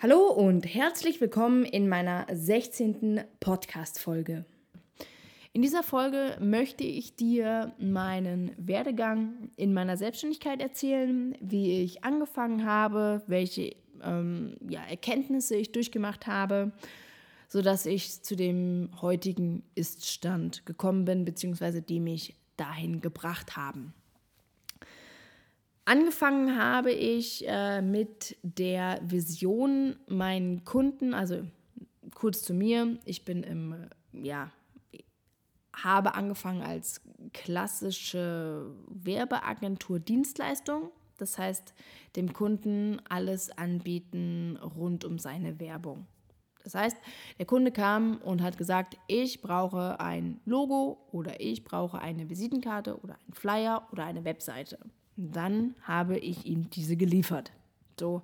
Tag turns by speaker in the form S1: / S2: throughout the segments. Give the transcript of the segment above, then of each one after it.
S1: Hallo und herzlich willkommen in meiner 16. Podcast-Folge. In dieser Folge möchte ich dir meinen Werdegang in meiner Selbstständigkeit erzählen, wie ich angefangen habe, welche ähm, ja, Erkenntnisse ich durchgemacht habe, sodass ich zu dem heutigen Iststand gekommen bin, beziehungsweise die mich dahin gebracht haben. Angefangen habe ich äh, mit der Vision, meinen Kunden, also kurz zu mir, ich bin im, ja, habe angefangen als klassische Werbeagentur Dienstleistung. Das heißt, dem Kunden alles anbieten rund um seine Werbung. Das heißt, der Kunde kam und hat gesagt, ich brauche ein Logo oder ich brauche eine Visitenkarte oder einen Flyer oder eine Webseite dann habe ich ihm diese geliefert. So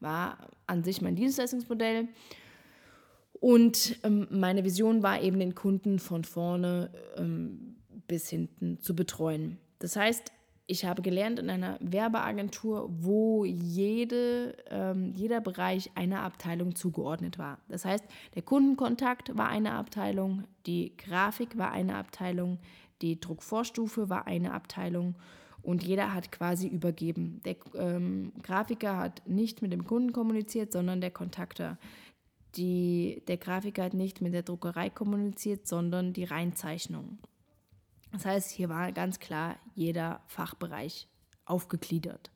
S1: war an sich mein Dienstleistungsmodell. Und ähm, meine Vision war eben, den Kunden von vorne ähm, bis hinten zu betreuen. Das heißt, ich habe gelernt in einer Werbeagentur, wo jede, ähm, jeder Bereich einer Abteilung zugeordnet war. Das heißt, der Kundenkontakt war eine Abteilung, die Grafik war eine Abteilung, die Druckvorstufe war eine Abteilung und jeder hat quasi übergeben. Der ähm, Grafiker hat nicht mit dem Kunden kommuniziert, sondern der Kontakter. Die, der Grafiker hat nicht mit der Druckerei kommuniziert, sondern die Reinzeichnung. Das heißt, hier war ganz klar jeder Fachbereich aufgegliedert.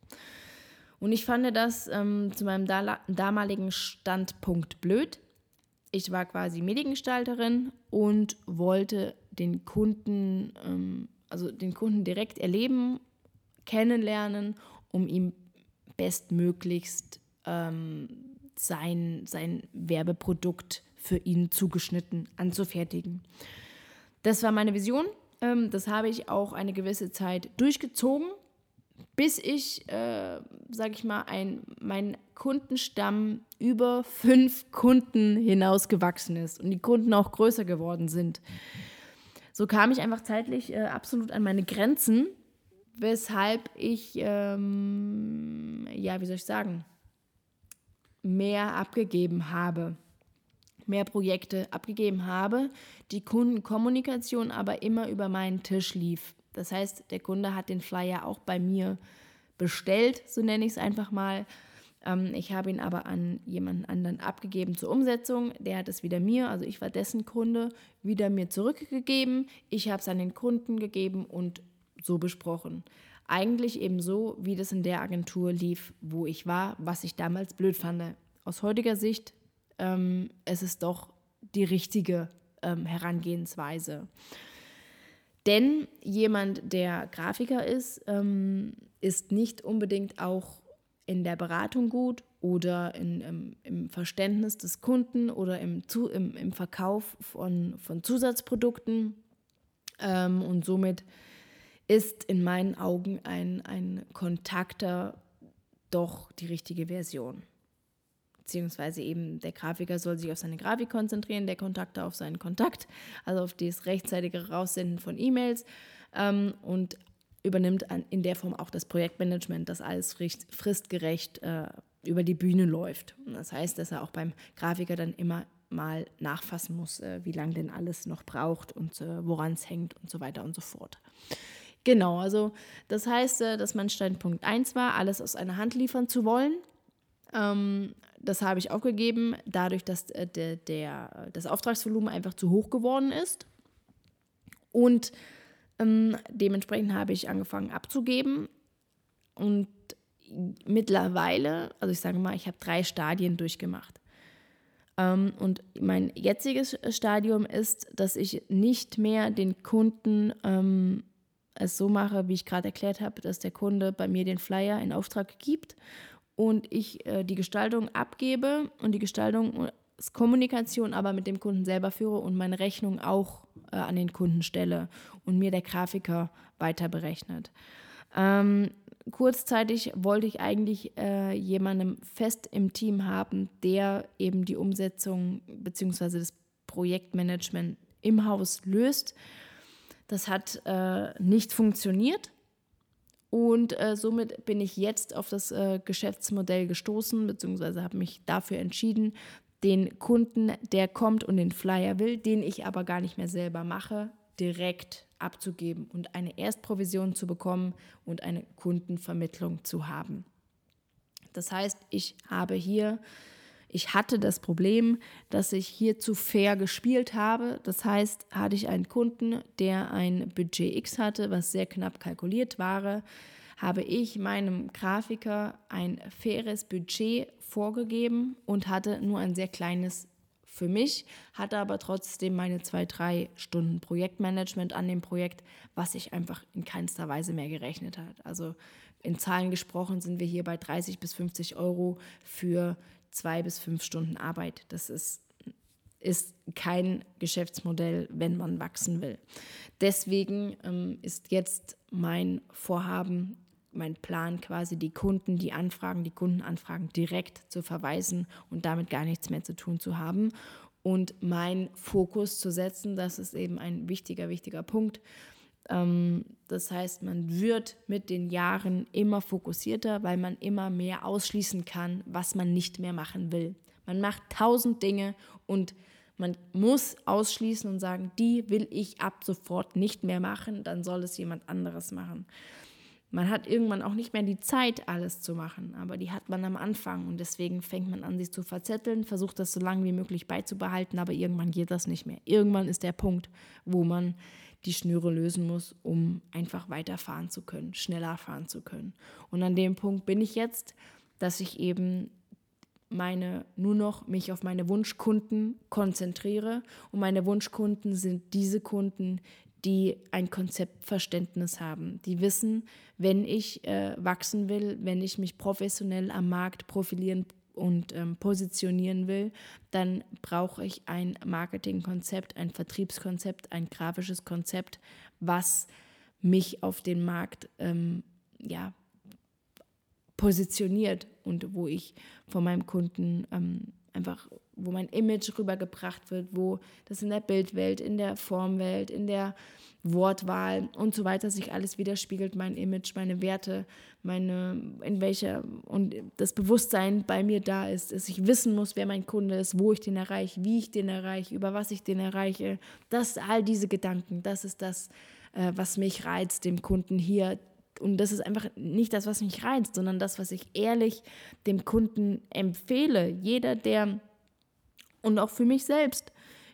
S1: Und ich fand das ähm, zu meinem damaligen Standpunkt blöd. Ich war quasi Mediengestalterin und wollte den Kunden, ähm, also den Kunden direkt erleben kennenlernen, um ihm bestmöglichst ähm, sein, sein Werbeprodukt für ihn zugeschnitten anzufertigen. Das war meine Vision. Ähm, das habe ich auch eine gewisse Zeit durchgezogen, bis ich, äh, sage ich mal, ein, mein Kundenstamm über fünf Kunden hinausgewachsen ist und die Kunden auch größer geworden sind. So kam ich einfach zeitlich äh, absolut an meine Grenzen weshalb ich, ähm, ja, wie soll ich sagen, mehr abgegeben habe, mehr Projekte abgegeben habe, die Kundenkommunikation aber immer über meinen Tisch lief. Das heißt, der Kunde hat den Flyer auch bei mir bestellt, so nenne ich es einfach mal. Ähm, ich habe ihn aber an jemanden anderen abgegeben zur Umsetzung. Der hat es wieder mir, also ich war dessen Kunde, wieder mir zurückgegeben. Ich habe es an den Kunden gegeben und so besprochen. Eigentlich eben so, wie das in der Agentur lief, wo ich war, was ich damals blöd fand. Aus heutiger Sicht ähm, es ist doch die richtige ähm, Herangehensweise. Denn jemand, der Grafiker ist, ähm, ist nicht unbedingt auch in der Beratung gut oder in, im, im, Verständnis des Kunden oder im, zu, im, im Verkauf von, von Zusatzprodukten. Ähm, und somit ist in meinen Augen ein, ein Kontakter doch die richtige Version. Beziehungsweise eben der Grafiker soll sich auf seine Grafik konzentrieren, der Kontakter auf seinen Kontakt, also auf das rechtzeitige Raussenden von E-Mails ähm, und übernimmt an, in der Form auch das Projektmanagement, das alles fristgerecht äh, über die Bühne läuft. Und das heißt, dass er auch beim Grafiker dann immer mal nachfassen muss, äh, wie lange denn alles noch braucht und äh, woran es hängt und so weiter und so fort. Genau, also das heißt, äh, dass mein Standpunkt 1 war, alles aus einer Hand liefern zu wollen. Ähm, das habe ich aufgegeben, dadurch, dass äh, der, der, das Auftragsvolumen einfach zu hoch geworden ist. Und ähm, dementsprechend habe ich angefangen abzugeben. Und mittlerweile, also ich sage mal, ich habe drei Stadien durchgemacht. Ähm, und mein jetziges Stadium ist, dass ich nicht mehr den Kunden ähm, es so mache, wie ich gerade erklärt habe, dass der Kunde bei mir den Flyer in Auftrag gibt und ich äh, die Gestaltung abgebe und die Gestaltung Kommunikation aber mit dem Kunden selber führe und meine Rechnung auch äh, an den Kunden stelle und mir der Grafiker weiter berechnet. Ähm, kurzzeitig wollte ich eigentlich äh, jemanden fest im Team haben, der eben die Umsetzung bzw. das Projektmanagement im Haus löst das hat äh, nicht funktioniert. Und äh, somit bin ich jetzt auf das äh, Geschäftsmodell gestoßen, beziehungsweise habe mich dafür entschieden, den Kunden, der kommt und den Flyer will, den ich aber gar nicht mehr selber mache, direkt abzugeben und eine Erstprovision zu bekommen und eine Kundenvermittlung zu haben. Das heißt, ich habe hier, ich hatte das Problem, dass ich hier zu fair gespielt habe. Das heißt, hatte ich einen Kunden, der ein Budget X hatte, was sehr knapp kalkuliert war, habe ich meinem Grafiker ein faires Budget vorgegeben und hatte nur ein sehr kleines für mich, hatte aber trotzdem meine zwei, drei Stunden Projektmanagement an dem Projekt, was sich einfach in keinster Weise mehr gerechnet hat. Also in Zahlen gesprochen sind wir hier bei 30 bis 50 Euro für zwei bis fünf Stunden Arbeit. Das ist, ist kein Geschäftsmodell, wenn man wachsen will. Deswegen ähm, ist jetzt mein Vorhaben, mein Plan quasi, die Kunden, die Anfragen, die Kundenanfragen direkt zu verweisen und damit gar nichts mehr zu tun zu haben und meinen Fokus zu setzen. Das ist eben ein wichtiger, wichtiger Punkt. Ähm, das heißt, man wird mit den Jahren immer fokussierter, weil man immer mehr ausschließen kann, was man nicht mehr machen will. Man macht tausend Dinge und man muss ausschließen und sagen, die will ich ab sofort nicht mehr machen, dann soll es jemand anderes machen. Man hat irgendwann auch nicht mehr die Zeit, alles zu machen, aber die hat man am Anfang und deswegen fängt man an, sich zu verzetteln, versucht das so lange wie möglich beizubehalten, aber irgendwann geht das nicht mehr. Irgendwann ist der Punkt, wo man die Schnüre lösen muss, um einfach weiterfahren zu können, schneller fahren zu können. Und an dem Punkt bin ich jetzt, dass ich eben meine nur noch mich auf meine Wunschkunden konzentriere und meine Wunschkunden sind diese Kunden, die ein Konzeptverständnis haben, die wissen, wenn ich äh, wachsen will, wenn ich mich professionell am Markt profilieren und ähm, positionieren will, dann brauche ich ein Marketingkonzept, ein Vertriebskonzept, ein grafisches Konzept, was mich auf den Markt ähm, ja, positioniert und wo ich von meinem Kunden ähm, einfach, wo mein Image rübergebracht wird, wo das in der Bildwelt, in der Formwelt, in der Wortwahl und so weiter sich alles widerspiegelt, mein Image, meine Werte, meine, in welcher und das Bewusstsein bei mir da ist, dass ich wissen muss, wer mein Kunde ist, wo ich den erreiche, wie ich den erreiche, über was ich den erreiche. Das, all diese Gedanken, das ist das, äh, was mich reizt, dem Kunden hier und das ist einfach nicht das, was mich reizt, sondern das, was ich ehrlich dem Kunden empfehle. Jeder, der, und auch für mich selbst,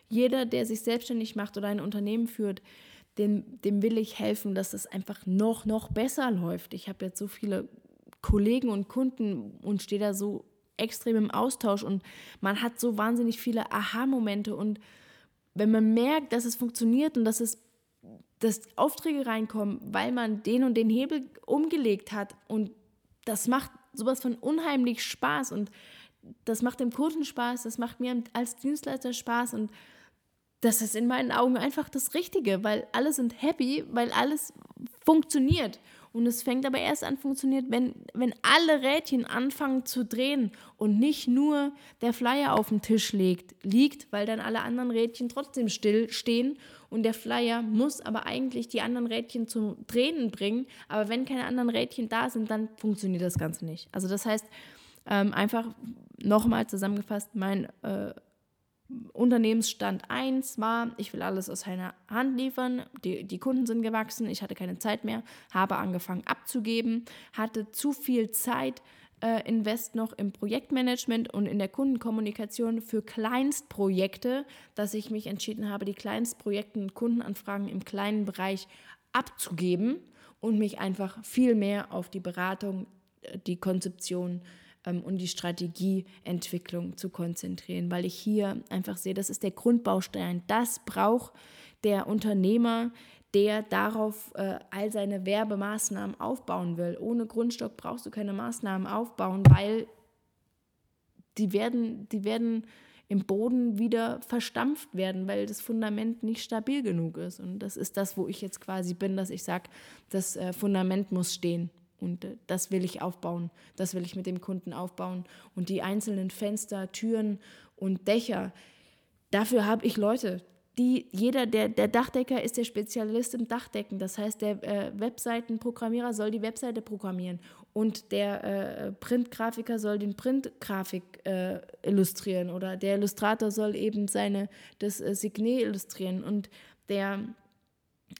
S1: jeder, der sich selbstständig macht oder ein Unternehmen führt, dem, dem will ich helfen, dass es einfach noch, noch besser läuft. Ich habe jetzt so viele Kollegen und Kunden und stehe da so extrem im Austausch und man hat so wahnsinnig viele Aha-Momente und wenn man merkt, dass es funktioniert und dass es dass Aufträge reinkommen, weil man den und den Hebel umgelegt hat. Und das macht sowas von unheimlich Spaß. Und das macht dem Kunden Spaß, das macht mir als Dienstleister Spaß. Und das ist in meinen Augen einfach das Richtige, weil alle sind happy, weil alles funktioniert. Und es fängt aber erst an funktioniert, wenn, wenn alle Rädchen anfangen zu drehen und nicht nur der Flyer auf dem Tisch liegt, liegt, weil dann alle anderen Rädchen trotzdem still stehen und der Flyer muss aber eigentlich die anderen Rädchen zum Drehen bringen. Aber wenn keine anderen Rädchen da sind, dann funktioniert das Ganze nicht. Also das heißt, ähm, einfach nochmal zusammengefasst, mein äh, Unternehmensstand 1 war, ich will alles aus einer Hand liefern, die, die Kunden sind gewachsen, ich hatte keine Zeit mehr, habe angefangen abzugeben, hatte zu viel Zeit, äh, invest noch im Projektmanagement und in der Kundenkommunikation für Kleinstprojekte, dass ich mich entschieden habe, die Kleinstprojekte und Kundenanfragen im kleinen Bereich abzugeben und mich einfach viel mehr auf die Beratung, äh, die Konzeption, ähm, und die Strategieentwicklung zu konzentrieren, weil ich hier einfach sehe, das ist der Grundbaustein. Das braucht der Unternehmer, der darauf äh, all seine Werbemaßnahmen aufbauen will. Ohne Grundstock brauchst du keine Maßnahmen aufbauen, weil die werden, die werden im Boden wieder verstampft werden, weil das Fundament nicht stabil genug ist. Und das ist das, wo ich jetzt quasi bin, dass ich sage, das äh, Fundament muss stehen. Und äh, das will ich aufbauen, das will ich mit dem Kunden aufbauen. Und die einzelnen Fenster, Türen und Dächer, dafür habe ich Leute. die, jeder, der, der Dachdecker ist der Spezialist im Dachdecken. Das heißt, der äh, Webseitenprogrammierer soll die Webseite programmieren und der äh, Printgrafiker soll den Printgrafik äh, illustrieren oder der Illustrator soll eben seine, das äh, Signet illustrieren und der,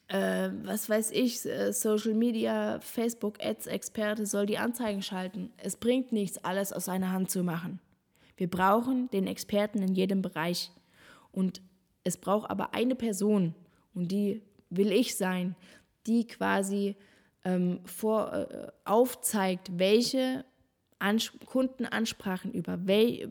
S1: äh, was weiß ich, äh, Social Media, Facebook Ads Experte soll die Anzeigen schalten. Es bringt nichts, alles aus einer Hand zu machen. Wir brauchen den Experten in jedem Bereich. Und es braucht aber eine Person, und die will ich sein, die quasi ähm, vor, äh, aufzeigt, welche Ans Kundenansprachen über wel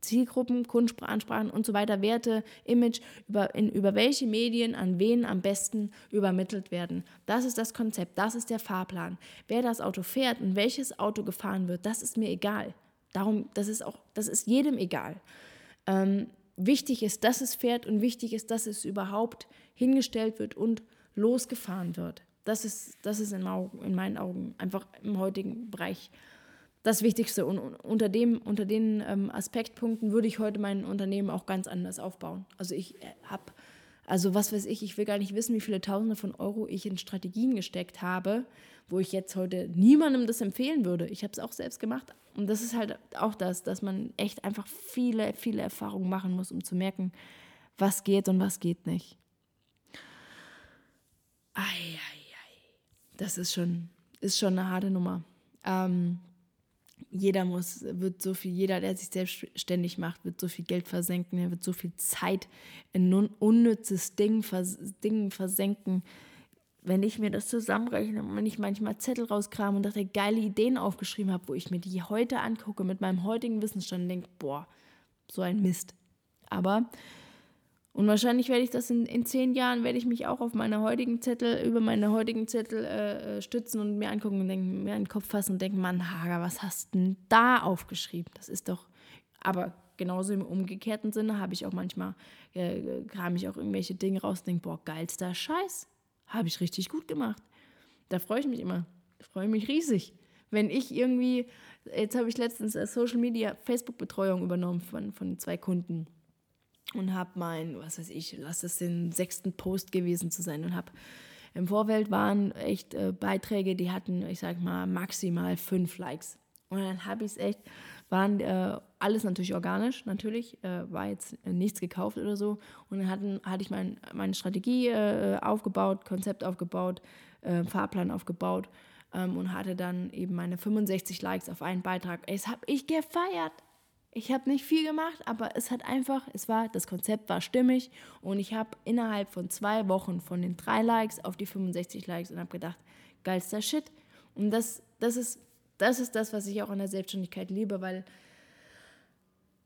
S1: Zielgruppen, Kundenansprachen und so weiter, Werte, Image, über, in, über welche Medien an wen am besten übermittelt werden. Das ist das Konzept, das ist der Fahrplan. Wer das Auto fährt und welches Auto gefahren wird, das ist mir egal. Darum, das ist auch, das ist jedem egal. Ähm, wichtig ist, dass es fährt und wichtig ist, dass es überhaupt hingestellt wird und losgefahren wird. Das ist, das ist in, in meinen Augen einfach im heutigen Bereich das Wichtigste. Und unter, dem, unter den ähm, Aspektpunkten würde ich heute mein Unternehmen auch ganz anders aufbauen. Also ich äh, habe, also was weiß ich, ich will gar nicht wissen, wie viele Tausende von Euro ich in Strategien gesteckt habe, wo ich jetzt heute niemandem das empfehlen würde. Ich habe es auch selbst gemacht. Und das ist halt auch das, dass man echt einfach viele, viele Erfahrungen machen muss, um zu merken, was geht und was geht nicht. Ei, ei, ei. Das ist schon, ist schon eine harte Nummer. Ähm, jeder muss, wird so viel, jeder, der sich selbstständig macht, wird so viel Geld versenken, er wird so viel Zeit in unnützes Ding, vers Ding versenken wenn ich mir das zusammenrechne und wenn ich manchmal Zettel rauskram und dachte, geile Ideen aufgeschrieben habe, wo ich mir die heute angucke mit meinem heutigen Wissensstand denke, boah, so ein Mist. Aber, und wahrscheinlich werde ich das in, in zehn Jahren, werde ich mich auch auf meine heutigen Zettel, über meine heutigen Zettel äh, äh stützen und mir angucken und denken, mir in den Kopf fassen und denken, Mann, Hager, was hast denn da aufgeschrieben? Das ist doch, aber genauso im umgekehrten Sinne habe ich auch manchmal, äh, kam ich auch irgendwelche Dinge raus und denke, boah, geilster Scheiß habe ich richtig gut gemacht. Da freue ich mich immer. Freue ich mich riesig. Wenn ich irgendwie, jetzt habe ich letztens Social Media Facebook-Betreuung übernommen von, von zwei Kunden und habe mein, was weiß ich, lass es den sechsten Post gewesen zu sein und habe im Vorfeld waren echt äh, Beiträge, die hatten, ich sag mal, maximal fünf Likes. Und dann habe ich es echt, waren äh, alles natürlich organisch, natürlich, äh, war jetzt nichts gekauft oder so. Und dann hatten, hatte ich mein, meine Strategie äh, aufgebaut, Konzept aufgebaut, äh, Fahrplan aufgebaut ähm, und hatte dann eben meine 65 Likes auf einen Beitrag. Es habe ich gefeiert. Ich habe nicht viel gemacht, aber es hat einfach, es war, das Konzept war stimmig und ich habe innerhalb von zwei Wochen von den drei Likes auf die 65 Likes und habe gedacht, geilster Shit. Und das, das ist das ist das, was ich auch an der Selbstständigkeit liebe, weil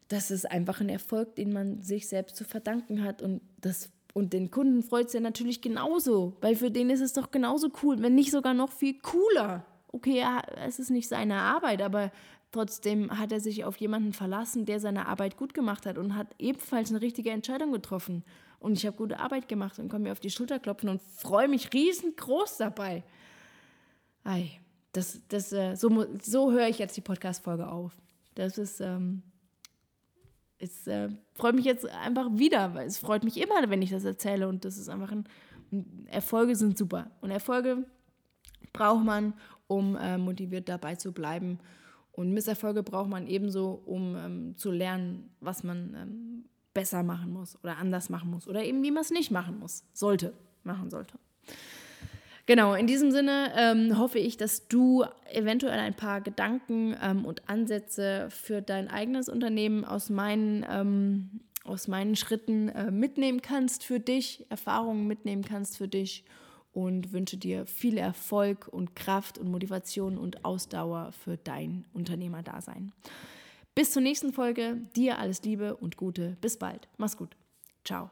S1: das ist einfach ein Erfolg, den man sich selbst zu verdanken hat. Und, das, und den Kunden freut es ja natürlich genauso, weil für den ist es doch genauso cool, wenn nicht sogar noch viel cooler. Okay, ja, es ist nicht seine Arbeit, aber trotzdem hat er sich auf jemanden verlassen, der seine Arbeit gut gemacht hat und hat ebenfalls eine richtige Entscheidung getroffen. Und ich habe gute Arbeit gemacht und kann mir auf die Schulter klopfen und freue mich riesengroß dabei. Ei das, das, äh, so, so höre ich jetzt die Podcast-Folge auf. Das ist, ähm, es äh, freut mich jetzt einfach wieder, weil es freut mich immer, wenn ich das erzähle und das ist einfach ein, Erfolge sind super und Erfolge braucht man, um äh, motiviert dabei zu bleiben und Misserfolge braucht man ebenso, um ähm, zu lernen, was man ähm, besser machen muss oder anders machen muss oder eben wie man es nicht machen muss, sollte, machen sollte. Genau, in diesem Sinne ähm, hoffe ich, dass du eventuell ein paar Gedanken ähm, und Ansätze für dein eigenes Unternehmen aus meinen, ähm, aus meinen Schritten äh, mitnehmen kannst für dich, Erfahrungen mitnehmen kannst für dich und wünsche dir viel Erfolg und Kraft und Motivation und Ausdauer für dein Unternehmerdasein. Bis zur nächsten Folge. Dir alles Liebe und Gute. Bis bald. Mach's gut. Ciao.